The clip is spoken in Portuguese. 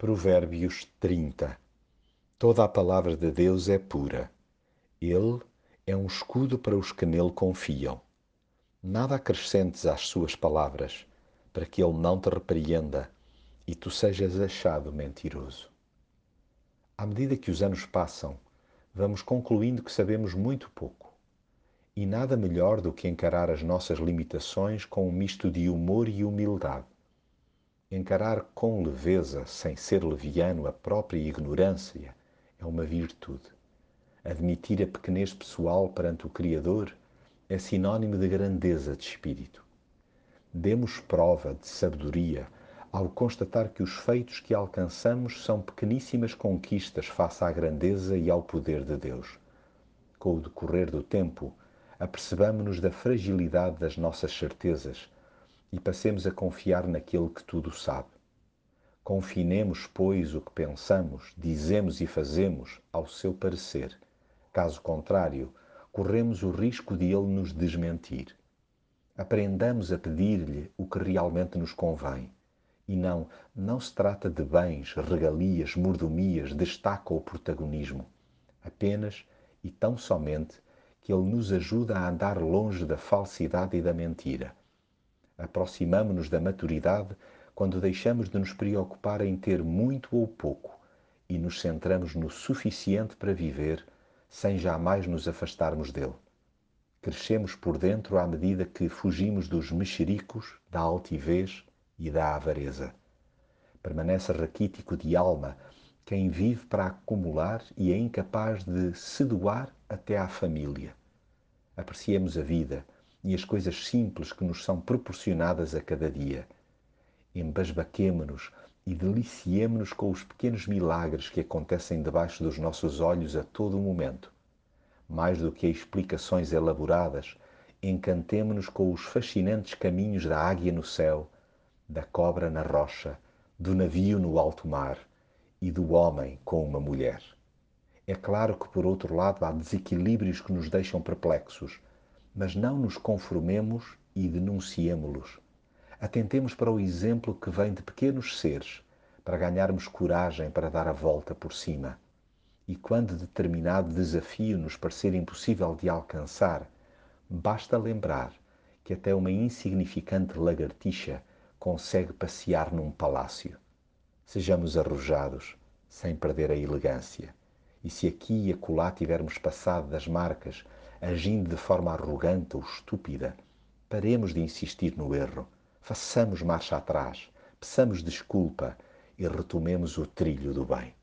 Provérbios 30 Toda a palavra de Deus é pura. Ele é um escudo para os que nele confiam. Nada acrescentes às suas palavras, para que ele não te repreenda e tu sejas achado mentiroso. À medida que os anos passam, vamos concluindo que sabemos muito pouco. E nada melhor do que encarar as nossas limitações com um misto de humor e humildade Encarar com leveza, sem ser leviano, a própria ignorância é uma virtude. Admitir a pequenez pessoal perante o Criador é sinônimo de grandeza de espírito. Demos prova de sabedoria ao constatar que os feitos que alcançamos são pequeníssimas conquistas face à grandeza e ao poder de Deus. Com o decorrer do tempo, apercebamos-nos da fragilidade das nossas certezas e passemos a confiar naquele que tudo sabe. Confinemos, pois, o que pensamos, dizemos e fazemos ao seu parecer. Caso contrário, corremos o risco de ele nos desmentir. Aprendamos a pedir-lhe o que realmente nos convém. E não, não se trata de bens, regalias, mordomias, destaque ou protagonismo. Apenas e tão somente que ele nos ajuda a andar longe da falsidade e da mentira Aproximamo-nos da maturidade quando deixamos de nos preocupar em ter muito ou pouco e nos centramos no suficiente para viver sem jamais nos afastarmos dele. Crescemos por dentro à medida que fugimos dos mexericos, da altivez e da avareza. Permanece raquítico de alma quem vive para acumular e é incapaz de se doar até à família. Apreciemos a vida e as coisas simples que nos são proporcionadas a cada dia. Embasbaquemo-nos e deliciemo-nos com os pequenos milagres que acontecem debaixo dos nossos olhos a todo o momento. Mais do que explicações elaboradas, encantemo-nos com os fascinantes caminhos da águia no céu, da cobra na rocha, do navio no alto mar e do homem com uma mulher. É claro que, por outro lado, há desequilíbrios que nos deixam perplexos, mas não nos conformemos e denunciemo-los. Atentemos para o exemplo que vem de pequenos seres, para ganharmos coragem para dar a volta por cima. E quando determinado desafio nos parecer impossível de alcançar, basta lembrar que até uma insignificante lagartixa consegue passear num palácio. Sejamos arrojados, sem perder a elegância. E se aqui e acolá tivermos passado das marcas agindo de forma arrogante ou estúpida, paremos de insistir no erro, façamos marcha atrás, peçamos desculpa e retomemos o trilho do bem.